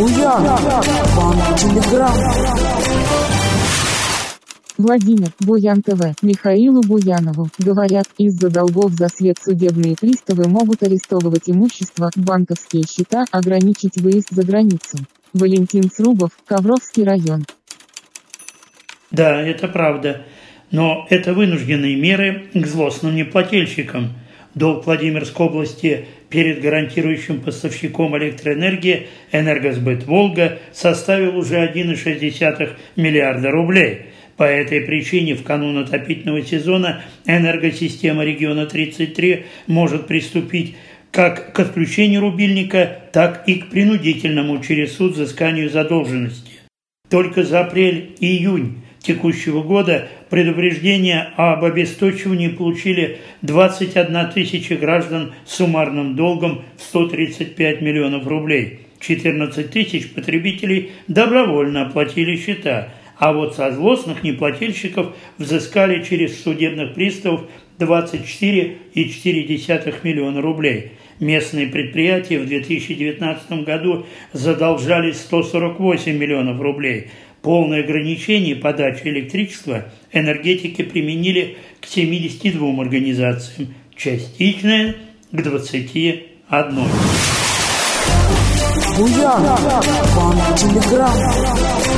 Буян, Банк Телеграм. Владимир, Буян ТВ, Михаилу Буянову, говорят, из-за долгов за свет судебные приставы могут арестовывать имущество, банковские счета, ограничить выезд за границу. Валентин Срубов, Ковровский район. Да, это правда. Но это вынужденные меры к злостным неплательщикам. Долг Владимирской области перед гарантирующим поставщиком электроэнергии «Энергосбыт Волга» составил уже 1,6 миллиарда рублей. По этой причине в канун отопительного сезона энергосистема региона 33 может приступить как к отключению рубильника, так и к принудительному через суд взысканию задолженности. Только за апрель и июнь текущего года предупреждение об обесточивании получили 21 тысяча граждан с суммарным долгом в 135 миллионов рублей. 14 тысяч потребителей добровольно оплатили счета, а вот со злостных неплательщиков взыскали через судебных приставов 24,4 миллиона рублей. Местные предприятия в 2019 году задолжали 148 миллионов рублей – Полное ограничение подачи электричества энергетики применили к 72 организациям, частичное – к 21. Буян, Банк Телеграм.